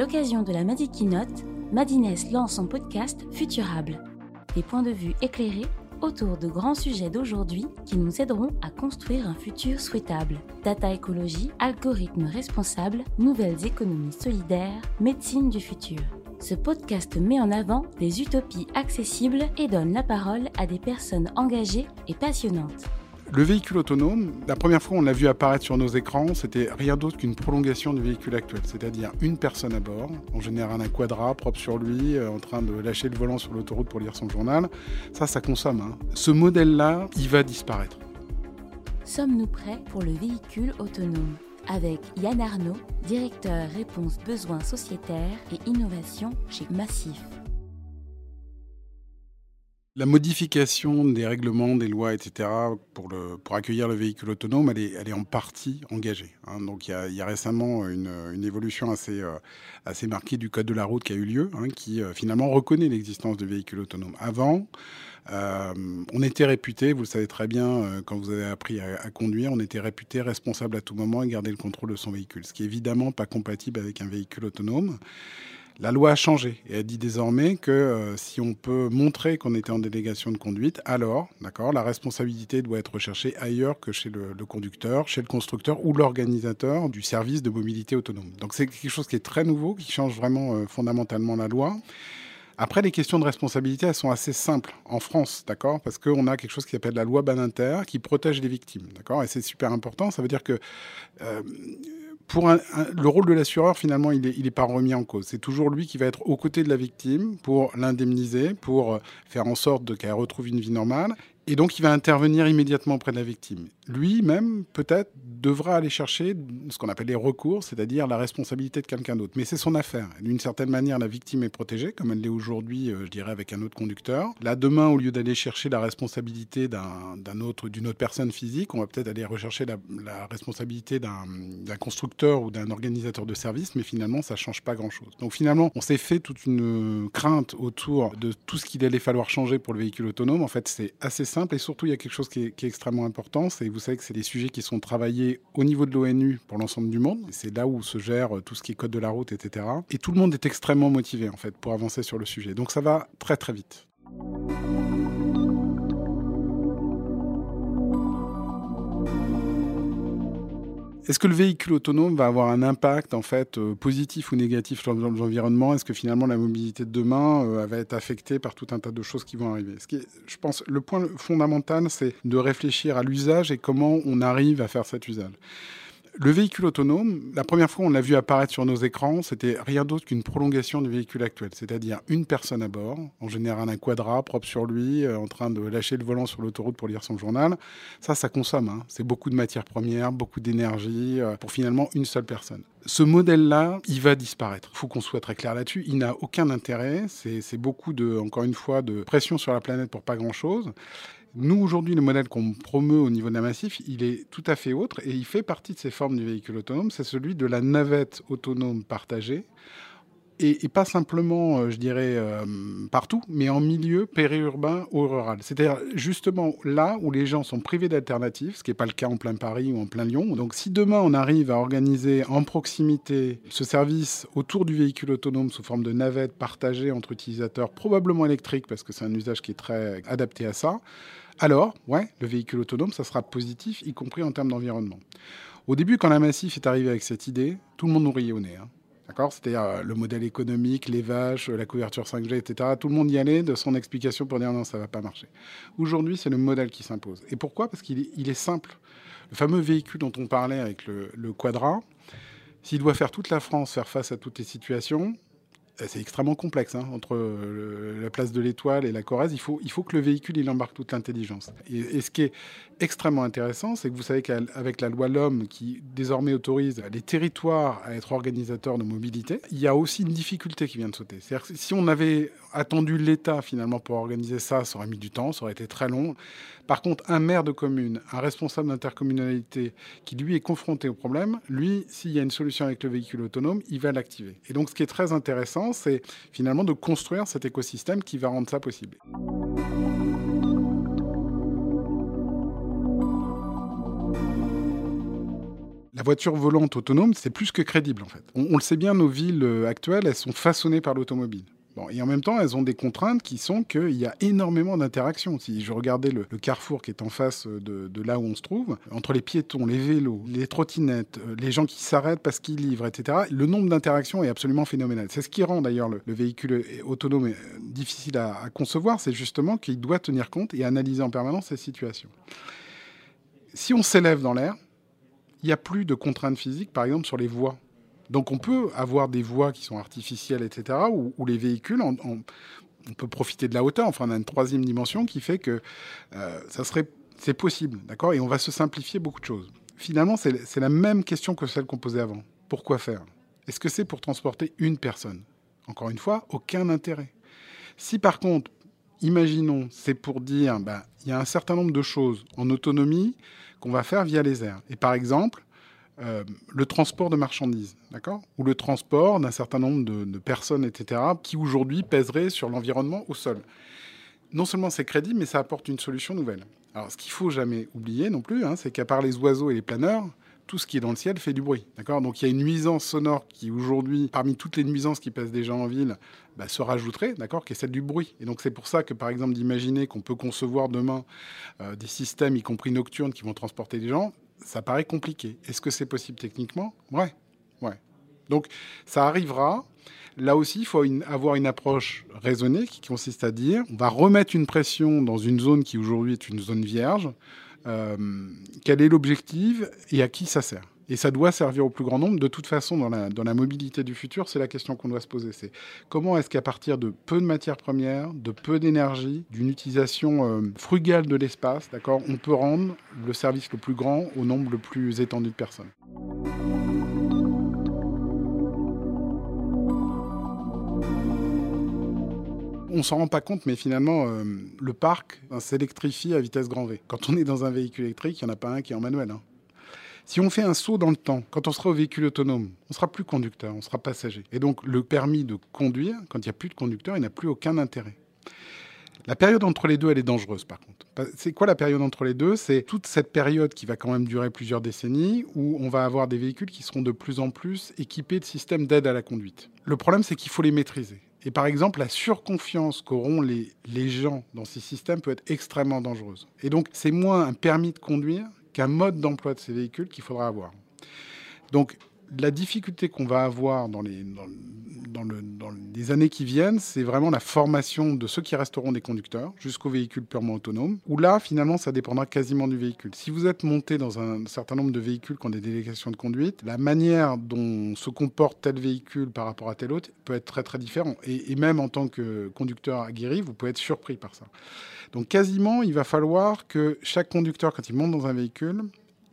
l'occasion de la Madi Keynote, Madines lance son podcast Futurable. Des points de vue éclairés autour de grands sujets d'aujourd'hui qui nous aideront à construire un futur souhaitable. Data écologie, algorithmes responsables, nouvelles économies solidaires, médecine du futur. Ce podcast met en avant des utopies accessibles et donne la parole à des personnes engagées et passionnantes. Le véhicule autonome, la première fois on l'a vu apparaître sur nos écrans, c'était rien d'autre qu'une prolongation du véhicule actuel, c'est-à-dire une personne à bord, en général un quadra propre sur lui, euh, en train de lâcher le volant sur l'autoroute pour lire son journal. Ça, ça consomme. Hein. Ce modèle-là, il va disparaître. Sommes-nous prêts pour le véhicule autonome? Avec Yann Arnaud, directeur réponse besoins sociétaires et innovation chez Massif. La modification des règlements, des lois, etc., pour, accueillir le véhicule autonome, elle est, en partie engagée. Hein. Donc il y, a, récemment une, évolution assez, euh, assez marquée du Code de la route qui a eu lieu, hein, qui euh, finalement reconnaît l'existence de véhicules autonomes. Avant, euh, on était réputé, vous le savez très bien, quand vous avez appris à, à, conduire, on était réputé responsable à tout moment et garder le contrôle de son véhicule, ce qui est évidemment pas compatible avec un véhicule autonome. La loi a changé et elle dit désormais que euh, si on peut montrer qu'on était en délégation de conduite, alors, d'accord, la responsabilité doit être recherchée ailleurs que chez le, conducteur, chez le constructeur ou l'organisateur du service de mobilité autonome. Donc c'est quelque chose qui est très nouveau, qui change vraiment euh, fondamentalement la loi. Après, les questions de responsabilité, elles sont assez simples en France, d'accord Parce qu'on a quelque chose qui s'appelle la loi Badinter qui protège les victimes, d'accord Et c'est super important. Ça veut dire que euh, le rôle de l'assureur, finalement, il n'est est pas remis en cause. C'est toujours lui qui va être aux côtés de la victime pour l'indemniser, pour faire en sorte qu'elle retrouve une vie normale. Et donc, il va intervenir immédiatement auprès de la victime. Lui-même, peut-être, devra aller chercher ce qu'on appelle les recours, c'est-à-dire la responsabilité de quelqu'un d'autre. Mais c'est son affaire. D'une certaine manière, la victime est protégée, comme elle l'est aujourd'hui, euh, je dirais, avec un autre conducteur. Là, demain, au lieu d'aller chercher la responsabilité d'un autre, d'une autre personne physique, on va peut-être aller rechercher la, la responsabilité d'un constructeur ou d'un organisateur de service, mais finalement, ça ne change pas grand-chose. Donc finalement, on s'est fait toute une crainte autour de tout ce qu'il allait falloir changer pour le véhicule autonome. En fait, c'est assez simple et surtout, il y a quelque chose qui est, extrêmement important, c'est vous savez que c'est des sujets qui sont travaillés au niveau de l'ONU pour l'ensemble du monde. C'est là où se gère tout ce qui est code de la route, etc. Et tout le monde est extrêmement motivé en fait pour avancer sur le sujet. Donc ça va très très vite. Est-ce que le véhicule autonome va avoir un impact en fait euh, positif ou négatif sur l'environnement? Est-ce que finalement la mobilité de demain euh, va être affectée par tout un tas de choses qui vont arriver? Je pense le point fondamental, c'est de réfléchir à l'usage et comment on arrive à faire cet usage. Le véhicule autonome, la première fois on l'a vu apparaître sur nos écrans, c'était rien d'autre qu'une prolongation du véhicule actuel, c'est-à-dire une personne à bord, en général un quadra propre sur lui, euh, en train de lâcher le volant sur l'autoroute pour lire son journal. Ça, ça consomme. Hein. C'est beaucoup de matières premières, beaucoup d'énergie euh, pour finalement une seule personne. Ce modèle-là, il va disparaître. Il faut qu'on soit très clair là-dessus. Il n'a aucun intérêt. C'est beaucoup de, encore une fois, de pression sur la planète pour pas grand-chose. Nous, aujourd'hui, le modèle qu'on promeut au niveau d'un massif, il est tout à fait autre et il fait partie de ces formes du véhicule autonome. C'est celui de la navette autonome partagée. Et, pas simplement, euh, je dirais, euh, partout, mais en milieu périurbain ou rural. C'est-à-dire justement là où les gens sont privés d'alternatives, ce qui n'est pas le cas en plein Paris ou en plein Lyon. Donc si demain on arrive à organiser en proximité ce service autour du véhicule autonome sous forme de navette partagée entre utilisateurs, probablement électriques, parce que c'est un usage qui est très adapté à ça, alors, ouais, le véhicule autonome, ça sera positif, y compris en termes d'environnement. Au début, quand la Massif est arrivée avec cette idée, tout le monde nous riait au nez. Hein. D'accord? C'est-à-dire euh, le modèle économique, les vaches, la couverture 5G, etc. Tout le monde y allait de son explication pour dire non, ça ne va pas marcher. Aujourd'hui, c'est le modèle qui s'impose. Et pourquoi? Parce qu'il est, simple. Le fameux véhicule dont on parlait avec le Quadra, s'il doit faire toute la France faire face à toutes les situations, c'est extrêmement complexe hein, entre le, la place de l'étoile et la Corrèze. Il faut, il faut que le véhicule il embarque toute l'intelligence. Et, ce qui est extrêmement intéressant, c'est que vous savez qu'avec la loi L'Homme qui désormais autorise les territoires à être organisateurs de mobilité, il y a aussi une difficulté qui vient de sauter. Si on avait attendu l'État finalement pour organiser ça, ça aurait mis du temps, ça aurait été très long. Par contre, un maire de commune, un responsable d'intercommunalité qui lui est confronté au problème, lui, s'il y a une solution avec le véhicule autonome, il va l'activer. Et donc, ce qui est très intéressant, c'est finalement de construire cet écosystème qui va rendre ça possible. La voiture volante autonome, c'est plus que crédible en fait. On, le sait bien, nos villes euh, actuelles, elles sont façonnées par l'automobile. Et en même temps, elles ont des contraintes qui sont qu'il y a énormément d'interactions. Si je regardais le, carrefour qui est en face de, là où on se trouve, entre les piétons, les vélos, les trottinettes, euh, les gens qui s'arrêtent parce qu'ils livrent, etc., le nombre d'interactions est absolument phénoménal. C'est ce qui rend d'ailleurs le, véhicule autonome euh, difficile à, à concevoir, c'est justement qu'il doit tenir compte et analyser en permanence ces situations. Si on s'élève dans l'air, il n'y a plus de contraintes physiques, par exemple, sur les voies. Donc on peut avoir des voies qui sont artificielles, etc., où, les véhicules, on peut profiter de la hauteur. Enfin, on a une troisième dimension qui fait que euh, ça serait, c'est possible, d'accord? Et on va se simplifier beaucoup de choses. Finalement, c'est la même question que celle qu'on posait avant. Pourquoi faire? Est-ce que c'est pour transporter une personne? Encore une fois, aucun intérêt. Si par contre, imaginons, c'est pour dire, bah, il y a un certain nombre de choses en autonomie qu'on va faire via les airs. Et par exemple, euh, le transport de marchandises, d'accord? Ou le transport d'un certain nombre de, personnes, etc., qui aujourd'hui pèseraient sur l'environnement au sol. Non seulement c'est crédible, mais ça apporte une solution nouvelle. Alors, ce qu'il faut jamais oublier non plus, hein, c'est qu'à part les oiseaux et les planeurs, tout ce qui est dans le ciel fait du bruit. D'accord? Donc il y a une nuisance sonore qui aujourd'hui, parmi toutes les nuisances qui pèsent des gens en ville, bah, se rajouterait, d'accord, qui est celle du bruit. Et donc c'est pour ça que par exemple d'imaginer qu'on peut concevoir demain euh, des systèmes, y compris nocturnes, qui vont transporter des gens, ça paraît compliqué. Est-ce que c'est possible techniquement? Ouais. Donc ça arrivera. Là aussi, il faut avoir une approche raisonnée qui consiste à dire on va remettre une pression dans une zone qui aujourd'hui est une zone vierge. Euh, quel est l'objectif et à qui ça sert? Et ça doit servir au plus grand nombre. De toute façon, dans la, mobilité du futur, c'est la question qu'on doit se poser. C'est comment est-ce qu'à partir de peu de matières premières, de peu d'énergie, d'une utilisation euh, frugale de l'espace, d'accord, on peut rendre le service le plus grand au nombre le plus étendu de personnes. on s'en rend pas compte, mais finalement, euh, le parc s'électrifie à vitesse grand V. Quand on est dans un véhicule électrique, il n'y en a pas un qui est en manuel. Hein. Si on fait un saut dans le temps, quand on sera au véhicule autonome, on sera plus conducteur, on sera passager. Et donc le permis de conduire, quand il n'y a plus de conducteur, il n'a plus aucun intérêt. La période entre les deux, elle est dangereuse par contre. C'est quoi la période entre les deux? C'est toute cette période qui va quand même durer plusieurs décennies où on va avoir des véhicules qui seront de plus en plus équipés de systèmes d'aide à la conduite. Le problème, c'est qu'il faut les maîtriser. Et par exemple, la surconfiance qu'auront les, les gens dans ces systèmes peut être extrêmement dangereuse. Et donc, c'est moins un permis de conduire qu'un mode d'emploi de ces véhicules qu'il faudra avoir. La difficulté qu'on va avoir dans les, dans, dans, les années qui viennent, c'est vraiment la formation de ceux qui resteront des conducteurs jusqu'aux véhicules purement autonomes, où là, finalement, ça dépendra quasiment du véhicule. Si vous êtes monté dans un certain nombre de véhicules qui ont des délégations de conduite, la manière dont se comporte tel véhicule par rapport à tel autre peut être très très différent. Et, et même en tant que conducteur aguerri, vous pouvez être surpris par ça. Donc quasiment, il va falloir que chaque conducteur, quand il monte dans un véhicule,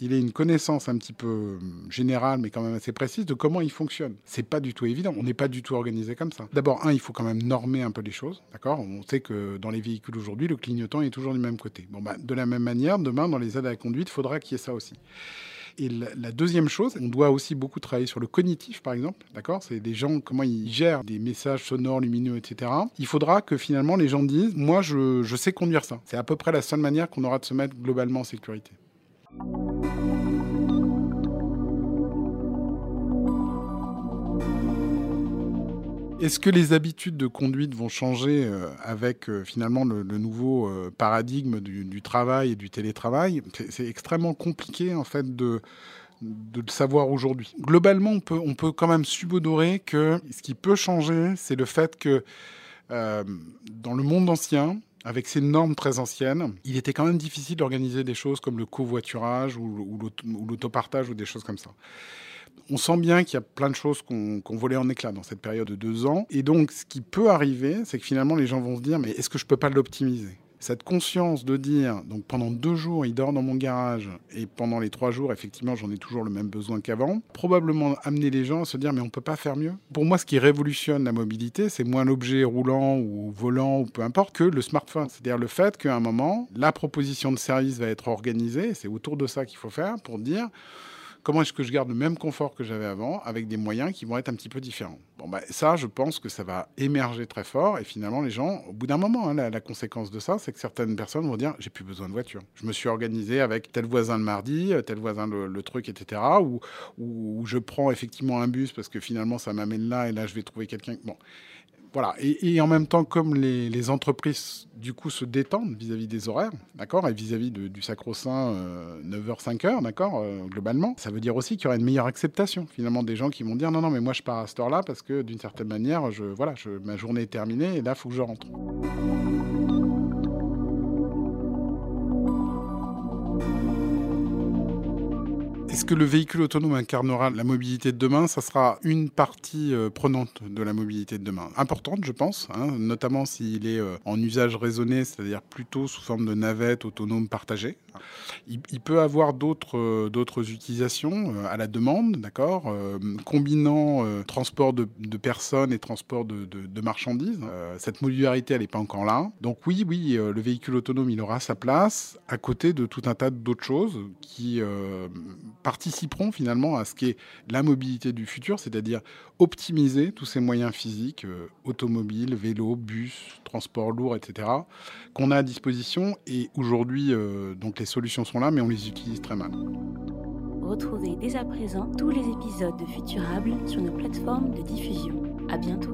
il ait une connaissance un petit peu euh, générale, mais quand même assez précise, de comment il fonctionne. C'est pas du tout évident. On n'est pas du tout organisé comme ça. D'abord, un, il faut quand même normer un peu les choses, d'accord? On sait que dans les véhicules aujourd'hui, le clignotant est toujours du même côté. Bon, bah, de la même manière, demain, dans les aides à la conduite, il faudra qu'il y ait ça aussi. Et la, deuxième chose, on doit aussi beaucoup travailler sur le cognitif, par exemple, d'accord? C'est des gens, comment ils gèrent des messages sonores, lumineux, etc. Il faudra que finalement les gens disent, moi, je sais conduire ça. C'est à peu près la seule manière qu'on aura de se mettre globalement en sécurité. Est-ce que les habitudes de conduite vont changer euh, avec euh, finalement le, nouveau euh, paradigme du, travail et du télétravail? C'est extrêmement compliqué en fait de, de le savoir aujourd'hui. Globalement, on peut, on peut quand même subodorer que ce qui peut changer, c'est le fait que dans le monde ancien, avec ces normes très anciennes, il était quand même difficile d'organiser des choses comme le covoiturage ou, ou l'autopartage ou des choses comme ça on sent bien qu'il y a plein de choses qu'on qu volait en éclat dans cette période de deux ans. Et donc, ce qui peut arriver, c'est que finalement, les gens vont se dire, mais est-ce que je peux pas l'optimiser? Cette conscience de dire, donc pendant deux jours, il dort dans mon garage, et pendant les trois jours, effectivement, j'en ai toujours le même besoin qu'avant, probablement amener les gens à se dire, mais on peut pas faire mieux. Pour moi, ce qui révolutionne la mobilité, c'est moins l'objet roulant ou volant ou peu importe que le smartphone. C'est-à-dire le fait qu'à un moment, la proposition de service va être organisée, c'est autour de ça qu'il faut faire pour dire, comment est-ce que je garde le même confort que j'avais avant avec des moyens qui vont être un petit peu différents. Bon, bah, ça, je pense que ça va émerger très fort et finalement, les gens, au bout d'un moment, hein, la, conséquence de ça, c'est que certaines personnes vont dire j'ai plus besoin de voiture. Je me suis organisé avec tel voisin le mardi, tel voisin le, truc, etc. Ou, ou je prends effectivement un bus parce que finalement, ça m'amène là et là, je vais trouver quelqu'un. Bon. Voilà. Et, en même temps, comme les, entreprises, du coup, se détendent vis-à-vis des horaires, d'accord, et vis-à-vis du sacro-saint 9h, 5h, d'accord, euh, globalement, ça veut dire aussi qu'il y aura une meilleure acceptation, finalement, des gens qui vont dire non, non, mais moi, je pars à cette heure-là parce que d'une certaine manière, voilà, ma journée est terminée et là, il faut que je rentre. Est-ce que le véhicule autonome incarnera la mobilité de demain? Ça sera une partie euh, prenante de la mobilité de demain. Importante, je pense, hein, notamment s'il est euh, en usage raisonné, c'est-à-dire plutôt sous forme de navette autonome partagée. Il, peut avoir d'autres euh, d'autres utilisations à la demande, d'accord, combinant transport de, personnes et transport de, marchandises. cette modularité, elle n'est pas encore là. Donc oui, oui, le véhicule autonome, il aura sa place à côté de tout un tas d'autres choses qui participeront finalement à ce qu'est la mobilité du futur, c'est-à-dire optimiser tous ces moyens physiques, euh, automobiles, vélos, bus, transport lourd, etc., qu'on a à disposition. Et aujourd'hui, euh, donc les solutions sont là, mais on les utilise très mal. Retrouvez dès à présent tous les épisodes de Futurable sur nos plateformes de diffusion. À bientôt.